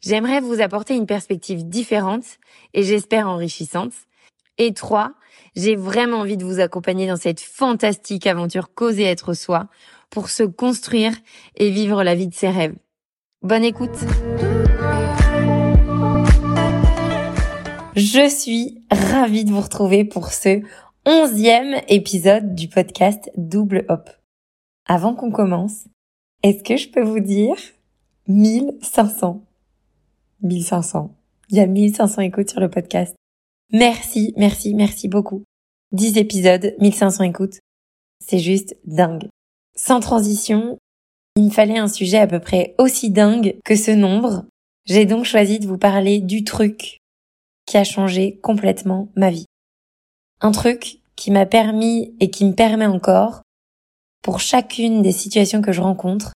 J'aimerais vous apporter une perspective différente et j'espère enrichissante. Et 3. J'ai vraiment envie de vous accompagner dans cette fantastique aventure causer être soi pour se construire et vivre la vie de ses rêves. Bonne écoute Je suis ravie de vous retrouver pour ce onzième épisode du podcast Double Hop. Avant qu'on commence, est-ce que je peux vous dire 1500 1500. Il y a 1500 écoutes sur le podcast. Merci, merci, merci beaucoup. 10 épisodes, 1500 écoutes. C'est juste dingue. Sans transition, il me fallait un sujet à peu près aussi dingue que ce nombre. J'ai donc choisi de vous parler du truc qui a changé complètement ma vie. Un truc qui m'a permis et qui me permet encore, pour chacune des situations que je rencontre,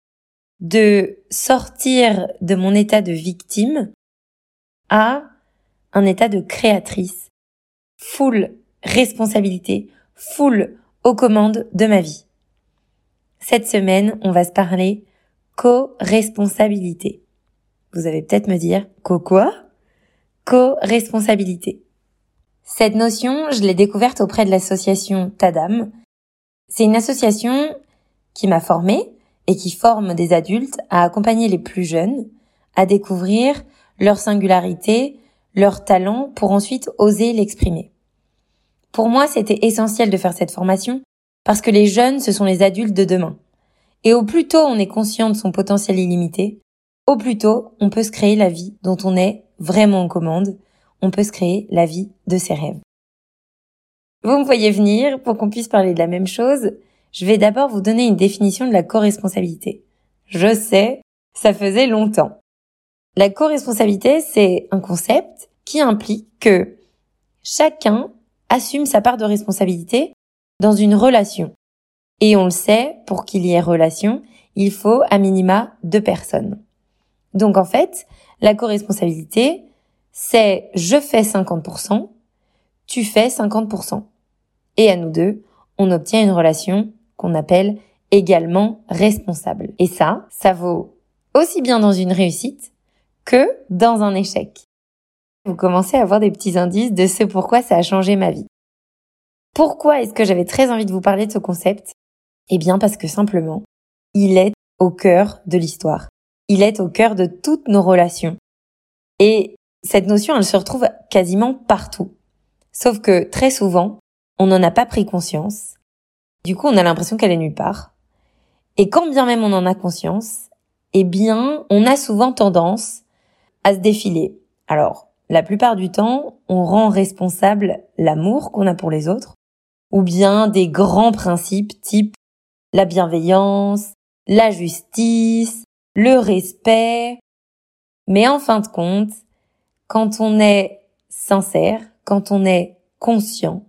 de sortir de mon état de victime à un état de créatrice, full responsabilité, full aux commandes de ma vie. Cette semaine, on va se parler co-responsabilité. Vous allez peut-être me dire, co quoi? Co-responsabilité. Cette notion, je l'ai découverte auprès de l'association Tadam. C'est une association qui m'a formée et qui forme des adultes à accompagner les plus jeunes à découvrir leur singularité, leur talent pour ensuite oser l'exprimer. Pour moi, c'était essentiel de faire cette formation parce que les jeunes, ce sont les adultes de demain. Et au plus tôt on est conscient de son potentiel illimité, au plus tôt on peut se créer la vie dont on est vraiment en commande, on peut se créer la vie de ses rêves. Vous me voyez venir pour qu'on puisse parler de la même chose, je vais d'abord vous donner une définition de la co-responsabilité. Je sais, ça faisait longtemps. La co-responsabilité, c'est un concept qui implique que chacun assume sa part de responsabilité dans une relation. Et on le sait, pour qu'il y ait relation, il faut à minima deux personnes. Donc en fait, la co-responsabilité, c'est je fais 50%, tu fais 50%. Et à nous deux, on obtient une relation qu'on appelle également responsable. Et ça, ça vaut aussi bien dans une réussite que dans un échec. Vous commencez à avoir des petits indices de ce pourquoi ça a changé ma vie. Pourquoi est-ce que j'avais très envie de vous parler de ce concept? Eh bien parce que simplement, il est au cœur de l'histoire. Il est au cœur de toutes nos relations. Et cette notion, elle se retrouve quasiment partout. Sauf que très souvent, on n'en a pas pris conscience du coup, on a l'impression qu'elle est nulle part. Et quand bien même on en a conscience, eh bien, on a souvent tendance à se défiler. Alors, la plupart du temps, on rend responsable l'amour qu'on a pour les autres, ou bien des grands principes type la bienveillance, la justice, le respect. Mais en fin de compte, quand on est sincère, quand on est conscient,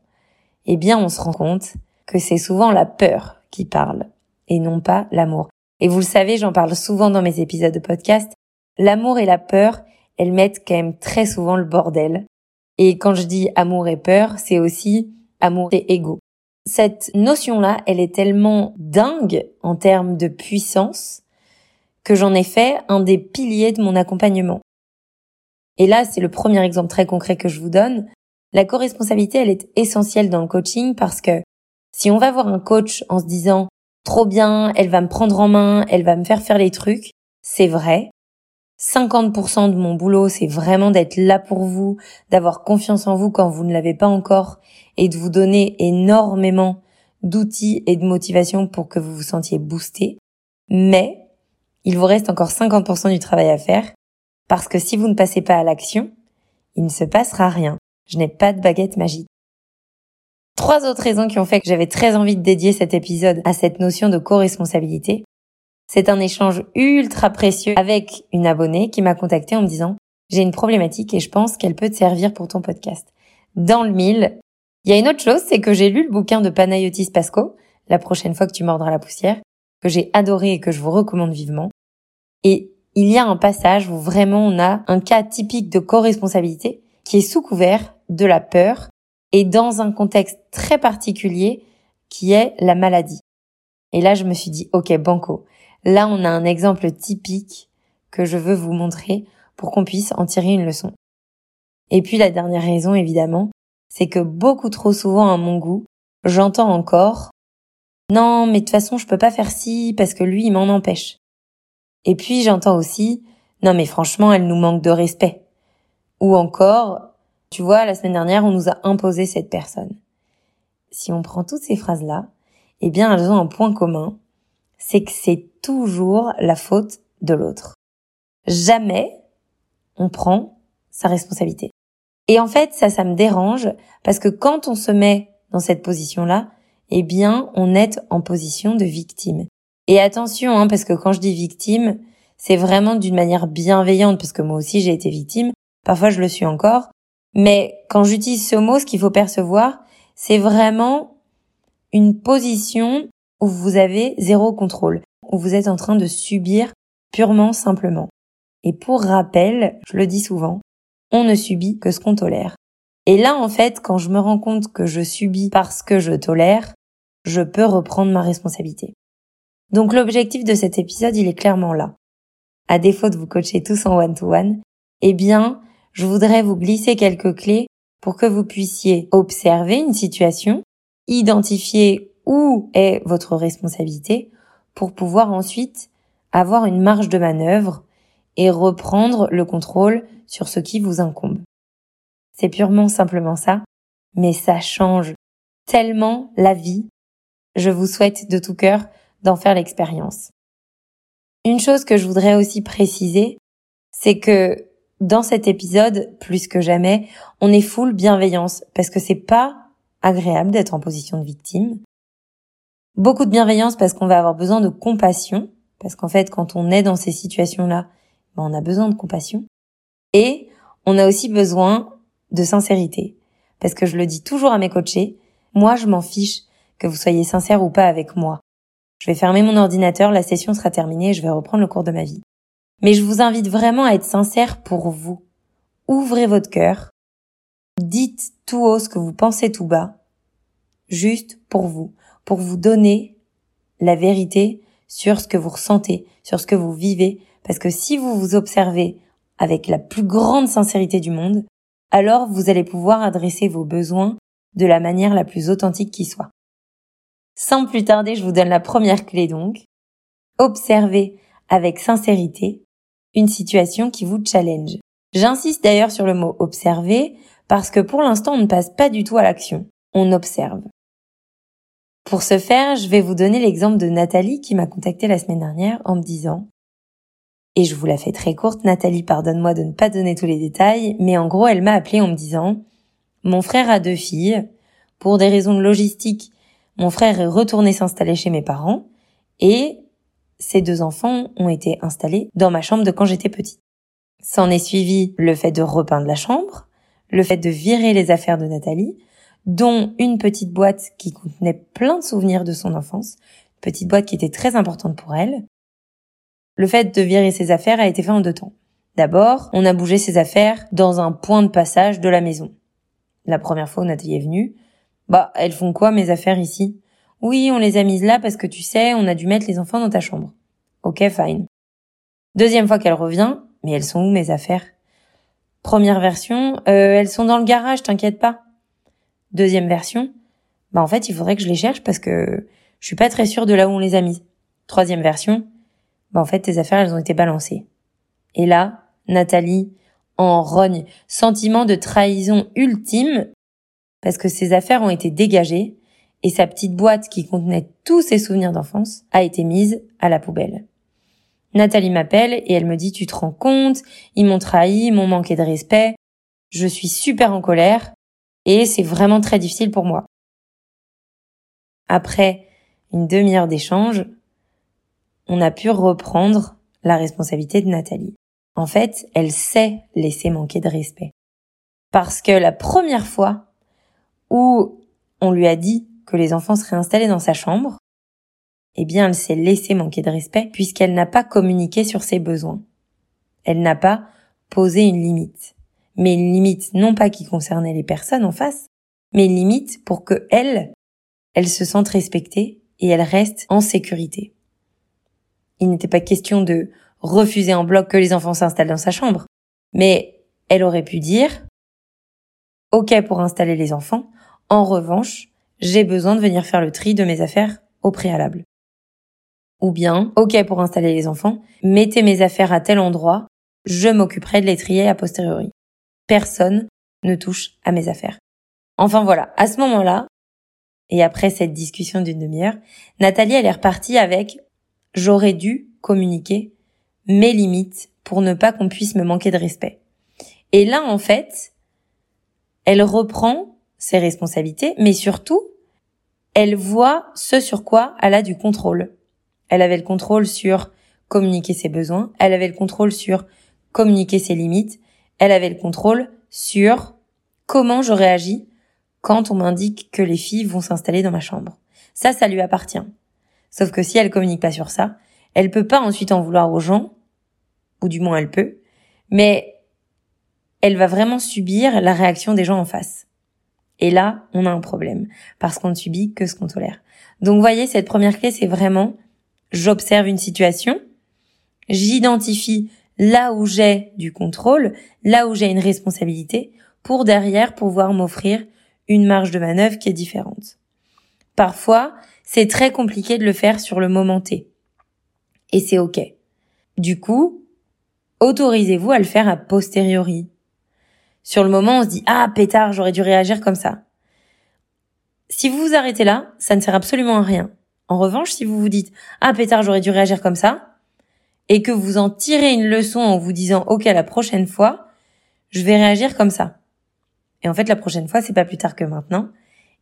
eh bien, on se rend compte que c'est souvent la peur qui parle et non pas l'amour. Et vous le savez, j'en parle souvent dans mes épisodes de podcast, l'amour et la peur, elles mettent quand même très souvent le bordel. Et quand je dis amour et peur, c'est aussi amour et ego. Cette notion-là, elle est tellement dingue en termes de puissance que j'en ai fait un des piliers de mon accompagnement. Et là, c'est le premier exemple très concret que je vous donne. La co-responsabilité, elle est essentielle dans le coaching parce que si on va voir un coach en se disant trop bien, elle va me prendre en main, elle va me faire faire les trucs, c'est vrai. 50% de mon boulot, c'est vraiment d'être là pour vous, d'avoir confiance en vous quand vous ne l'avez pas encore et de vous donner énormément d'outils et de motivation pour que vous vous sentiez boosté. Mais il vous reste encore 50% du travail à faire parce que si vous ne passez pas à l'action, il ne se passera rien. Je n'ai pas de baguette magique. Trois autres raisons qui ont fait que j'avais très envie de dédier cet épisode à cette notion de co-responsabilité. C'est un échange ultra précieux avec une abonnée qui m'a contacté en me disant j'ai une problématique et je pense qu'elle peut te servir pour ton podcast. Dans le mille, il y a une autre chose, c'est que j'ai lu le bouquin de Panayotis Pasco, la prochaine fois que tu mordras la poussière, que j'ai adoré et que je vous recommande vivement. Et il y a un passage où vraiment on a un cas typique de co-responsabilité qui est sous couvert de la peur et dans un contexte très particulier qui est la maladie. Et là, je me suis dit, ok, banco. Là, on a un exemple typique que je veux vous montrer pour qu'on puisse en tirer une leçon. Et puis la dernière raison, évidemment, c'est que beaucoup trop souvent à mon goût, j'entends encore non, mais de toute façon, je peux pas faire ci parce que lui, il m'en empêche. Et puis j'entends aussi non mais franchement, elle nous manque de respect. Ou encore, tu vois, la semaine dernière, on nous a imposé cette personne. Si on prend toutes ces phrases-là, eh bien, elles ont un point commun, c'est que c'est toujours la faute de l'autre. Jamais on prend sa responsabilité. Et en fait, ça, ça me dérange parce que quand on se met dans cette position-là, eh bien, on est en position de victime. Et attention, hein, parce que quand je dis victime, c'est vraiment d'une manière bienveillante, parce que moi aussi j'ai été victime, parfois je le suis encore. Mais quand j'utilise ce mot, ce qu'il faut percevoir, c'est vraiment une position où vous avez zéro contrôle, où vous êtes en train de subir purement simplement. Et pour rappel, je le dis souvent, on ne subit que ce qu'on tolère. Et là, en fait, quand je me rends compte que je subis parce que je tolère, je peux reprendre ma responsabilité. Donc l'objectif de cet épisode, il est clairement là. À défaut de vous coacher tous en one-to-one, eh bien, je voudrais vous glisser quelques clés pour que vous puissiez observer une situation, identifier où est votre responsabilité pour pouvoir ensuite avoir une marge de manœuvre et reprendre le contrôle sur ce qui vous incombe. C'est purement simplement ça, mais ça change tellement la vie. Je vous souhaite de tout cœur d'en faire l'expérience. Une chose que je voudrais aussi préciser, c'est que dans cet épisode, plus que jamais, on est full bienveillance parce que c'est pas agréable d'être en position de victime. Beaucoup de bienveillance parce qu'on va avoir besoin de compassion, parce qu'en fait, quand on est dans ces situations-là, ben, on a besoin de compassion. Et on a aussi besoin de sincérité. Parce que je le dis toujours à mes coachés, moi je m'en fiche que vous soyez sincère ou pas avec moi. Je vais fermer mon ordinateur, la session sera terminée et je vais reprendre le cours de ma vie. Mais je vous invite vraiment à être sincère pour vous. Ouvrez votre cœur. Dites tout haut ce que vous pensez tout bas. Juste pour vous. Pour vous donner la vérité sur ce que vous ressentez, sur ce que vous vivez. Parce que si vous vous observez avec la plus grande sincérité du monde, alors vous allez pouvoir adresser vos besoins de la manière la plus authentique qui soit. Sans plus tarder, je vous donne la première clé donc. Observez avec sincérité une situation qui vous challenge. J'insiste d'ailleurs sur le mot observer parce que pour l'instant on ne passe pas du tout à l'action, on observe. Pour ce faire, je vais vous donner l'exemple de Nathalie qui m'a contacté la semaine dernière en me disant et je vous la fais très courte, Nathalie, pardonne-moi de ne pas donner tous les détails, mais en gros, elle m'a appelé en me disant, mon frère a deux filles, pour des raisons de logistique, mon frère est retourné s'installer chez mes parents, et ces deux enfants ont été installés dans ma chambre de quand j'étais petite. S'en est suivi le fait de repeindre la chambre, le fait de virer les affaires de Nathalie, dont une petite boîte qui contenait plein de souvenirs de son enfance, petite boîte qui était très importante pour elle, le fait de virer ses affaires a été fait en deux temps. D'abord, on a bougé ses affaires dans un point de passage de la maison. La première fois où Nathalie est venue, bah, elles font quoi mes affaires ici? Oui, on les a mises là parce que tu sais, on a dû mettre les enfants dans ta chambre. Ok, fine. Deuxième fois qu'elle revient, mais elles sont où mes affaires? Première version, euh, elles sont dans le garage, t'inquiète pas. Deuxième version, bah en fait, il faudrait que je les cherche parce que je suis pas très sûre de là où on les a mises. Troisième version, bah en fait tes affaires elles ont été balancées. Et là, Nathalie en rogne, sentiment de trahison ultime parce que ses affaires ont été dégagées et sa petite boîte qui contenait tous ses souvenirs d'enfance a été mise à la poubelle. Nathalie m'appelle et elle me dit tu te rends compte, ils m'ont trahi, ils m'ont manqué de respect, je suis super en colère et c'est vraiment très difficile pour moi. Après une demi-heure d'échange, on a pu reprendre la responsabilité de Nathalie. En fait, elle sait laisser manquer de respect. Parce que la première fois où on lui a dit que les enfants seraient installés dans sa chambre, eh bien, elle s'est laissée manquer de respect puisqu'elle n'a pas communiqué sur ses besoins. Elle n'a pas posé une limite. Mais une limite non pas qui concernait les personnes en face, mais une limite pour que elle, elle se sente respectée et elle reste en sécurité. Il n'était pas question de refuser en bloc que les enfants s'installent dans sa chambre, mais elle aurait pu dire OK pour installer les enfants, en revanche, j'ai besoin de venir faire le tri de mes affaires au préalable. Ou bien, OK pour installer les enfants, mettez mes affaires à tel endroit, je m'occuperai de les trier a posteriori. Personne ne touche à mes affaires. Enfin voilà, à ce moment-là, et après cette discussion d'une demi-heure, Nathalie elle est repartie avec j'aurais dû communiquer mes limites pour ne pas qu'on puisse me manquer de respect. Et là en fait, elle reprend ses responsabilités, mais surtout, elle voit ce sur quoi elle a du contrôle. Elle avait le contrôle sur communiquer ses besoins, elle avait le contrôle sur communiquer ses limites, elle avait le contrôle sur comment je réagis quand on m'indique que les filles vont s'installer dans ma chambre. Ça, ça lui appartient. Sauf que si elle communique pas sur ça, elle peut pas ensuite en vouloir aux gens, ou du moins elle peut, mais elle va vraiment subir la réaction des gens en face. Et là, on a un problème, parce qu'on ne subit que ce qu'on tolère. Donc, voyez, cette première clé, c'est vraiment j'observe une situation, j'identifie là où j'ai du contrôle, là où j'ai une responsabilité, pour derrière pouvoir m'offrir une marge de manœuvre qui est différente. Parfois, c'est très compliqué de le faire sur le moment T. Et c'est ok. Du coup, autorisez-vous à le faire a posteriori. Sur le moment, on se dit, ah, pétard, j'aurais dû réagir comme ça. Si vous vous arrêtez là, ça ne sert absolument à rien. En revanche, si vous vous dites ah pétard, j'aurais dû réagir comme ça, et que vous en tirez une leçon en vous disant ok la prochaine fois, je vais réagir comme ça. Et en fait, la prochaine fois, c'est pas plus tard que maintenant.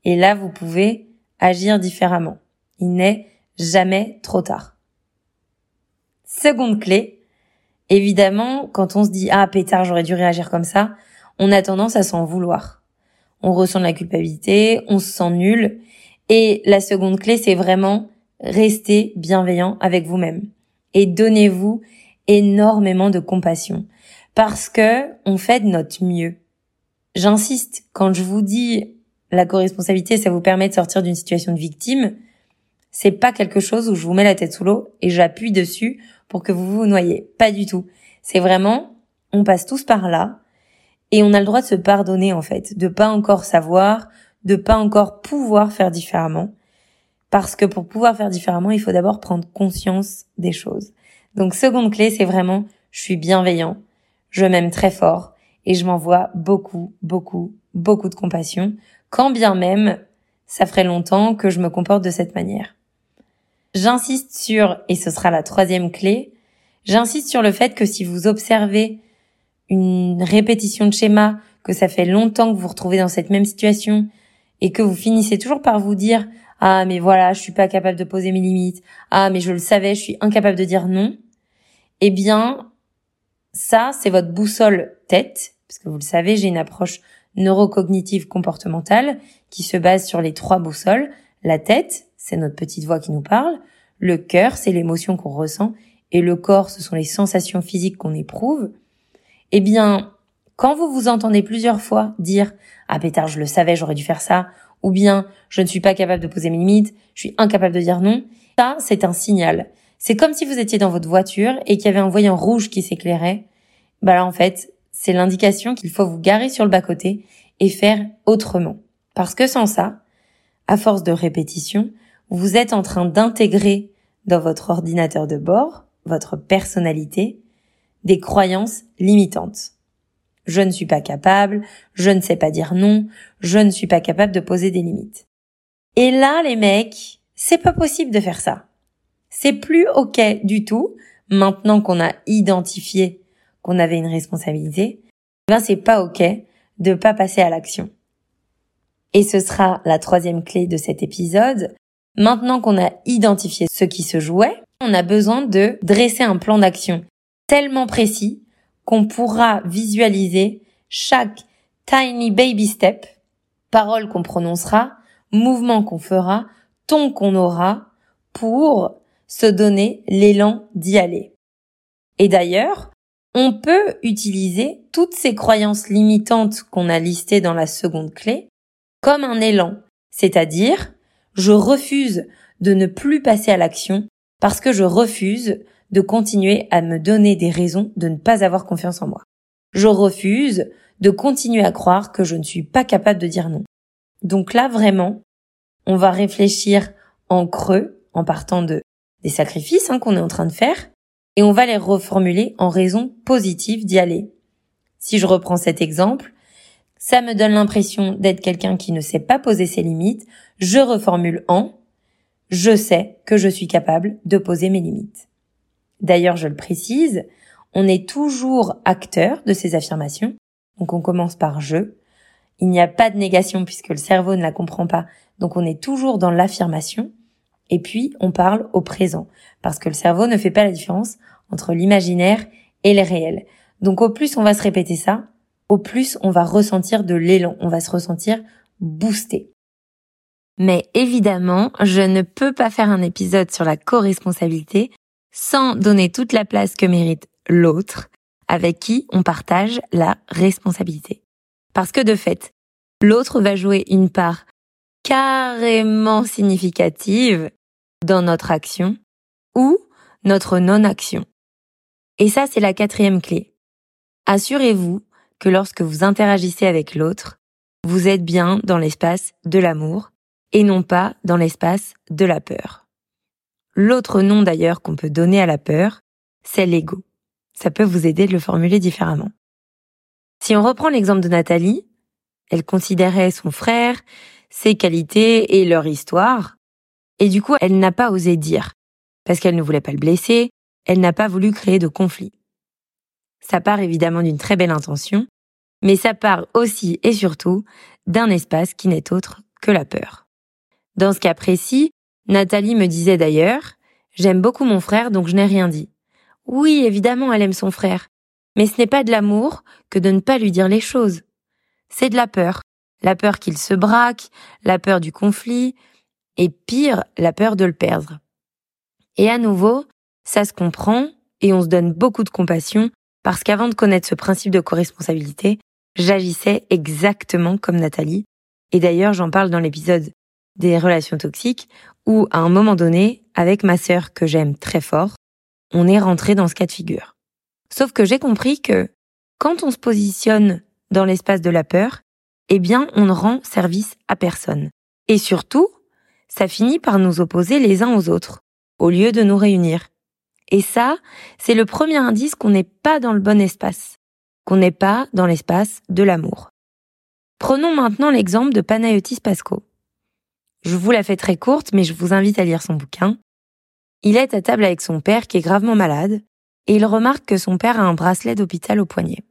Et là, vous pouvez agir différemment. Il n'est jamais trop tard. Seconde clé. Évidemment, quand on se dit ah pétard, j'aurais dû réagir comme ça, on a tendance à s'en vouloir. On ressent de la culpabilité, on se sent nul et la seconde clé, c'est vraiment rester bienveillant avec vous-même et donnez-vous énormément de compassion parce que on fait de notre mieux. J'insiste, quand je vous dis la co-responsabilité, ça vous permet de sortir d'une situation de victime, c'est pas quelque chose où je vous mets la tête sous l'eau et j'appuie dessus pour que vous vous noyez. Pas du tout. C'est vraiment, on passe tous par là et on a le droit de se pardonner en fait, de pas encore savoir, de pas encore pouvoir faire différemment. Parce que pour pouvoir faire différemment, il faut d'abord prendre conscience des choses. Donc seconde clé, c'est vraiment je suis bienveillant, je m'aime très fort et je m'envoie beaucoup, beaucoup, beaucoup de compassion, quand bien même ça ferait longtemps que je me comporte de cette manière. J'insiste sur, et ce sera la troisième clé, j'insiste sur le fait que si vous observez une répétition de schéma, que ça fait longtemps que vous vous retrouvez dans cette même situation, et que vous finissez toujours par vous dire ah mais voilà, je suis pas capable de poser mes limites, ah mais je le savais, je suis incapable de dire non, eh bien ça c'est votre boussole tête, parce que vous le savez, j'ai une approche neurocognitive comportementale qui se base sur les trois boussoles. La tête, c'est notre petite voix qui nous parle, le cœur, c'est l'émotion qu'on ressent, et le corps, ce sont les sensations physiques qu'on éprouve. Eh bien, quand vous vous entendez plusieurs fois dire ah pétard, je le savais, j'aurais dû faire ça, ou bien je ne suis pas capable de poser mes limites, je suis incapable de dire non, ça c'est un signal. C'est comme si vous étiez dans votre voiture et qu'il y avait un voyant rouge qui s'éclairait. Bah là en fait, c'est l'indication qu'il faut vous garer sur le bas-côté et faire autrement. Parce que sans ça, à force de répétition, vous êtes en train d'intégrer dans votre ordinateur de bord, votre personnalité, des croyances limitantes je ne suis pas capable, je ne sais pas dire non, je ne suis pas capable de poser des limites. Et là, les mecs, c'est pas possible de faire ça. C'est plus ok du tout, maintenant qu'on a identifié qu'on avait une responsabilité, ben c'est pas ok de pas passer à l'action. Et ce sera la troisième clé de cet épisode. Maintenant qu'on a identifié ce qui se jouait, on a besoin de dresser un plan d'action tellement précis qu'on pourra visualiser chaque tiny baby step, parole qu'on prononcera, mouvement qu'on fera, ton qu'on aura pour se donner l'élan d'y aller. Et d'ailleurs, on peut utiliser toutes ces croyances limitantes qu'on a listées dans la seconde clé comme un élan, c'est-à-dire je refuse de ne plus passer à l'action parce que je refuse de continuer à me donner des raisons de ne pas avoir confiance en moi. Je refuse de continuer à croire que je ne suis pas capable de dire non. Donc là, vraiment, on va réfléchir en creux, en partant de des sacrifices hein, qu'on est en train de faire, et on va les reformuler en raisons positives d'y aller. Si je reprends cet exemple, ça me donne l'impression d'être quelqu'un qui ne sait pas poser ses limites, je reformule en je sais que je suis capable de poser mes limites. D'ailleurs, je le précise, on est toujours acteur de ces affirmations, donc on commence par je. Il n'y a pas de négation puisque le cerveau ne la comprend pas, donc on est toujours dans l'affirmation. Et puis, on parle au présent, parce que le cerveau ne fait pas la différence entre l'imaginaire et le réel. Donc au plus on va se répéter ça, au plus on va ressentir de l'élan, on va se ressentir boosté. Mais évidemment, je ne peux pas faire un épisode sur la co-responsabilité sans donner toute la place que mérite l'autre avec qui on partage la responsabilité. Parce que de fait, l'autre va jouer une part carrément significative dans notre action ou notre non-action. Et ça, c'est la quatrième clé. Assurez-vous que lorsque vous interagissez avec l'autre, vous êtes bien dans l'espace de l'amour et non pas dans l'espace de la peur. L'autre nom d'ailleurs qu'on peut donner à la peur, c'est l'ego. Ça peut vous aider de le formuler différemment. Si on reprend l'exemple de Nathalie, elle considérait son frère, ses qualités et leur histoire, et du coup elle n'a pas osé dire, parce qu'elle ne voulait pas le blesser, elle n'a pas voulu créer de conflit. Ça part évidemment d'une très belle intention, mais ça part aussi et surtout d'un espace qui n'est autre que la peur. Dans ce cas précis, Nathalie me disait d'ailleurs, j'aime beaucoup mon frère donc je n'ai rien dit. Oui, évidemment, elle aime son frère, mais ce n'est pas de l'amour que de ne pas lui dire les choses. C'est de la peur. La peur qu'il se braque, la peur du conflit, et pire, la peur de le perdre. Et à nouveau, ça se comprend et on se donne beaucoup de compassion parce qu'avant de connaître ce principe de co-responsabilité, j'agissais exactement comme Nathalie. Et d'ailleurs, j'en parle dans l'épisode des relations toxiques, où à un moment donné, avec ma sœur que j'aime très fort, on est rentré dans ce cas de figure. Sauf que j'ai compris que quand on se positionne dans l'espace de la peur, eh bien, on ne rend service à personne. Et surtout, ça finit par nous opposer les uns aux autres, au lieu de nous réunir. Et ça, c'est le premier indice qu'on n'est pas dans le bon espace, qu'on n'est pas dans l'espace de l'amour. Prenons maintenant l'exemple de Panayotis Pasco. Je vous la fais très courte, mais je vous invite à lire son bouquin. Il est à table avec son père qui est gravement malade, et il remarque que son père a un bracelet d'hôpital au poignet.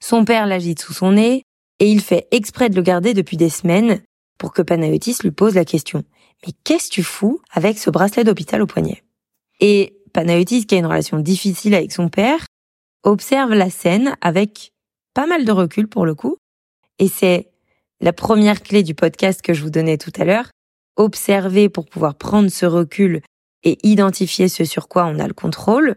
Son père l'agite sous son nez, et il fait exprès de le garder depuis des semaines pour que Panayotis lui pose la question. Mais qu'est-ce que tu fous avec ce bracelet d'hôpital au poignet? Et Panayotis, qui a une relation difficile avec son père, observe la scène avec pas mal de recul pour le coup, et c'est la première clé du podcast que je vous donnais tout à l'heure, observer pour pouvoir prendre ce recul et identifier ce sur quoi on a le contrôle.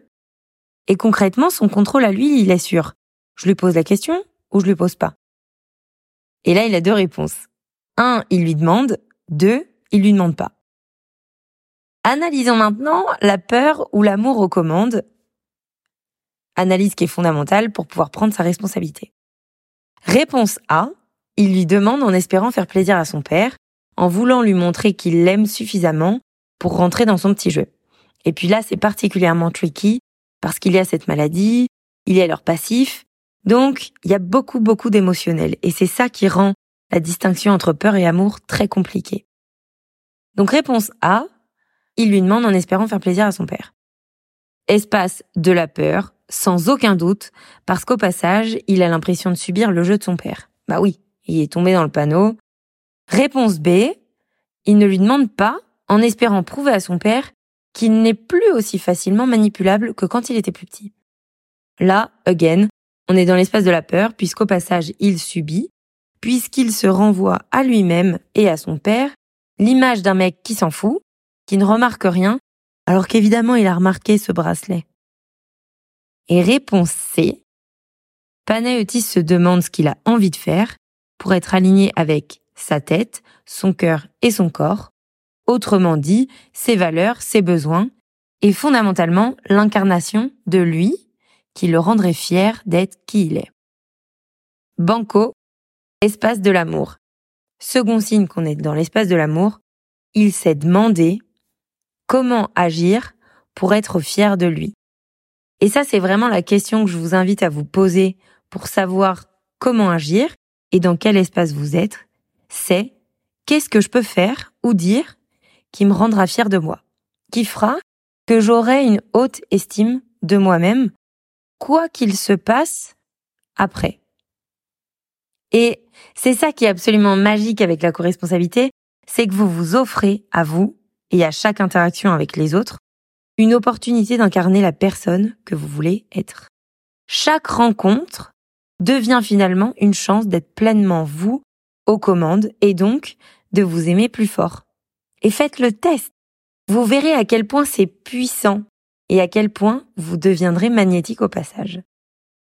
Et concrètement, son contrôle à lui, il est sûr. Je lui pose la question ou je lui pose pas. Et là, il a deux réponses. Un, il lui demande. Deux, il lui demande pas. Analysons maintenant la peur ou l'amour aux commandes. Analyse qui est fondamentale pour pouvoir prendre sa responsabilité. Réponse A, il lui demande en espérant faire plaisir à son père, en voulant lui montrer qu'il l'aime suffisamment pour rentrer dans son petit jeu. Et puis là, c'est particulièrement tricky parce qu'il y a cette maladie, il y a leur passif, donc il y a beaucoup beaucoup d'émotionnel et c'est ça qui rend la distinction entre peur et amour très compliquée. Donc réponse A, il lui demande en espérant faire plaisir à son père. Espace de la peur, sans aucun doute, parce qu'au passage, il a l'impression de subir le jeu de son père. Bah oui, il est tombé dans le panneau. Réponse B, il ne lui demande pas en espérant prouver à son père qu'il n'est plus aussi facilement manipulable que quand il était plus petit. Là, again, On est dans l'espace de la peur puisqu'au passage il subit, puisqu'il se renvoie à lui-même et à son père l'image d'un mec qui s'en fout, qui ne remarque rien, alors qu'évidemment il a remarqué ce bracelet. Et réponse C, Panayotis se demande ce qu'il a envie de faire pour être aligné avec sa tête, son cœur et son corps, autrement dit, ses valeurs, ses besoins, et fondamentalement l'incarnation de lui qui le rendrait fier d'être qui il est. Banco, espace de l'amour. Second signe qu'on est dans l'espace de l'amour, il s'est demandé comment agir pour être fier de lui. Et ça, c'est vraiment la question que je vous invite à vous poser pour savoir comment agir et dans quel espace vous êtes. C'est qu'est-ce que je peux faire ou dire qui me rendra fier de moi, qui fera que j'aurai une haute estime de moi-même, quoi qu'il se passe après. Et c'est ça qui est absolument magique avec la co-responsabilité, c'est que vous vous offrez à vous et à chaque interaction avec les autres une opportunité d'incarner la personne que vous voulez être. Chaque rencontre devient finalement une chance d'être pleinement vous aux commandes et donc de vous aimer plus fort. Et faites le test. Vous verrez à quel point c'est puissant et à quel point vous deviendrez magnétique au passage.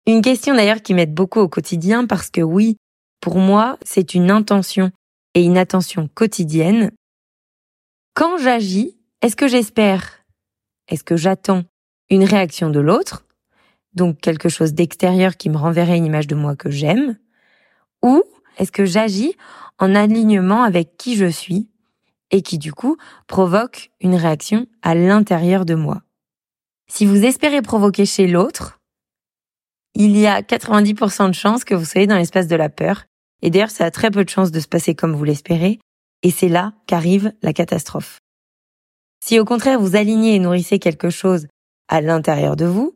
Une question d'ailleurs qui m'aide beaucoup au quotidien parce que oui, pour moi, c'est une intention et une attention quotidienne. Quand j'agis, est-ce que j'espère, est-ce que j'attends une réaction de l'autre, donc quelque chose d'extérieur qui me renverrait une image de moi que j'aime, ou est-ce que j'agis en alignement avec qui je suis et qui du coup provoque une réaction à l'intérieur de moi? Si vous espérez provoquer chez l'autre, il y a 90% de chances que vous soyez dans l'espace de la peur. Et d'ailleurs, ça a très peu de chances de se passer comme vous l'espérez. Et c'est là qu'arrive la catastrophe. Si au contraire vous alignez et nourrissez quelque chose à l'intérieur de vous,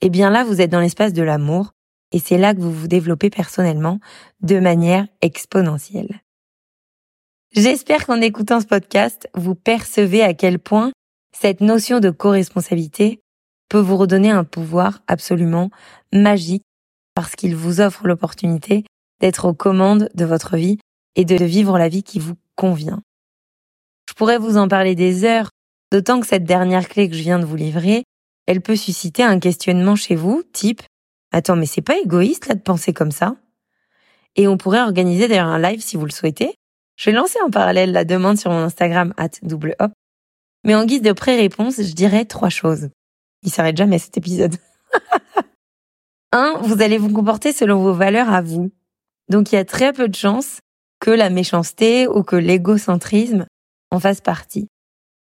eh bien là, vous êtes dans l'espace de l'amour. Et c'est là que vous vous développez personnellement de manière exponentielle. J'espère qu'en écoutant ce podcast, vous percevez à quel point cette notion de co-responsabilité peut vous redonner un pouvoir absolument magique parce qu'il vous offre l'opportunité d'être aux commandes de votre vie et de vivre la vie qui vous convient. Je pourrais vous en parler des heures, d'autant que cette dernière clé que je viens de vous livrer, elle peut susciter un questionnement chez vous, type Attends, mais c'est pas égoïste là de penser comme ça? Et on pourrait organiser d'ailleurs un live si vous le souhaitez, je vais lancer en parallèle la demande sur mon Instagram at double hop. Mais en guise de pré-réponse, je dirais trois choses. Il s'arrête jamais cet épisode. Un, vous allez vous comporter selon vos valeurs à vous. Donc il y a très peu de chances que la méchanceté ou que l'égocentrisme en fasse partie.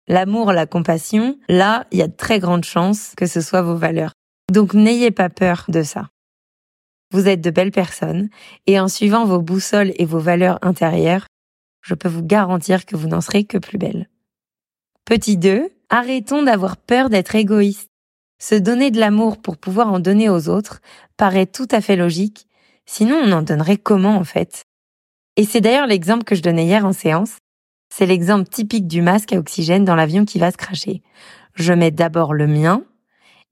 L'amour, la compassion, là, il y a de très grandes chances que ce soit vos valeurs. Donc n'ayez pas peur de ça. Vous êtes de belles personnes et en suivant vos boussoles et vos valeurs intérieures, je peux vous garantir que vous n'en serez que plus belle. Petit 2, arrêtons d'avoir peur d'être égoïste. Se donner de l'amour pour pouvoir en donner aux autres paraît tout à fait logique, sinon on en donnerait comment en fait? Et c'est d'ailleurs l'exemple que je donnais hier en séance. C'est l'exemple typique du masque à oxygène dans l'avion qui va se cracher. Je mets d'abord le mien,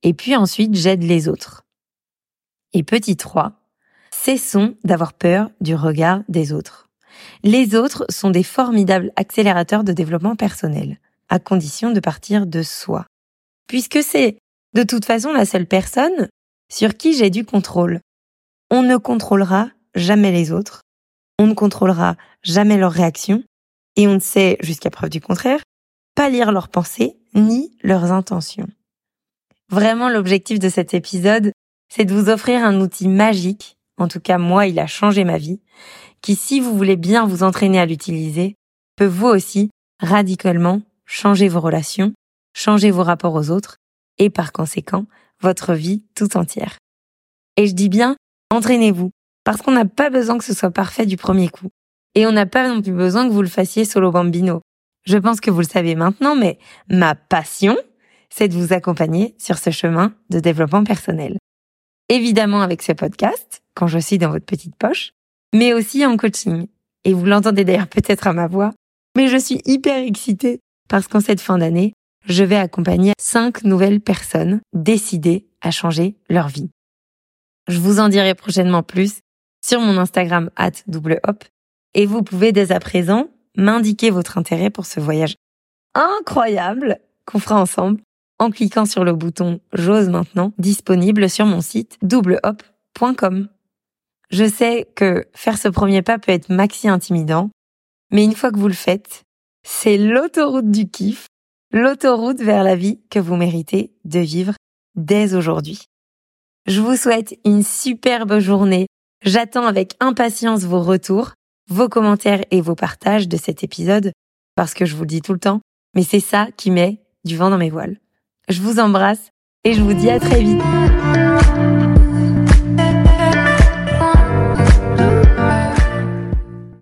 et puis ensuite j'aide les autres. Et petit 3, cessons d'avoir peur du regard des autres. Les autres sont des formidables accélérateurs de développement personnel, à condition de partir de soi. Puisque c'est, de toute façon, la seule personne sur qui j'ai du contrôle. On ne contrôlera jamais les autres, on ne contrôlera jamais leurs réactions, et on ne sait, jusqu'à preuve du contraire, pas lire leurs pensées ni leurs intentions. Vraiment, l'objectif de cet épisode, c'est de vous offrir un outil magique, en tout cas moi, il a changé ma vie, qui, si vous voulez bien vous entraîner à l'utiliser, peut vous aussi radicalement changer vos relations, changer vos rapports aux autres et par conséquent votre vie tout entière. Et je dis bien, entraînez-vous, parce qu'on n'a pas besoin que ce soit parfait du premier coup. Et on n'a pas non plus besoin que vous le fassiez solo bambino. Je pense que vous le savez maintenant, mais ma passion, c'est de vous accompagner sur ce chemin de développement personnel. Évidemment avec ce podcast, quand je suis dans votre petite poche, mais aussi en coaching. Et vous l'entendez d'ailleurs peut-être à ma voix, mais je suis hyper excitée parce qu'en cette fin d'année, je vais accompagner cinq nouvelles personnes décidées à changer leur vie. Je vous en dirai prochainement plus sur mon Instagram at double hop et vous pouvez dès à présent m'indiquer votre intérêt pour ce voyage incroyable qu'on fera ensemble en cliquant sur le bouton J'ose maintenant disponible sur mon site doublehop.com. Je sais que faire ce premier pas peut être maxi intimidant, mais une fois que vous le faites, c'est l'autoroute du kiff, l'autoroute vers la vie que vous méritez de vivre dès aujourd'hui. Je vous souhaite une superbe journée. J'attends avec impatience vos retours, vos commentaires et vos partages de cet épisode, parce que je vous le dis tout le temps, mais c'est ça qui met du vent dans mes voiles. Je vous embrasse et je vous dis à très vite.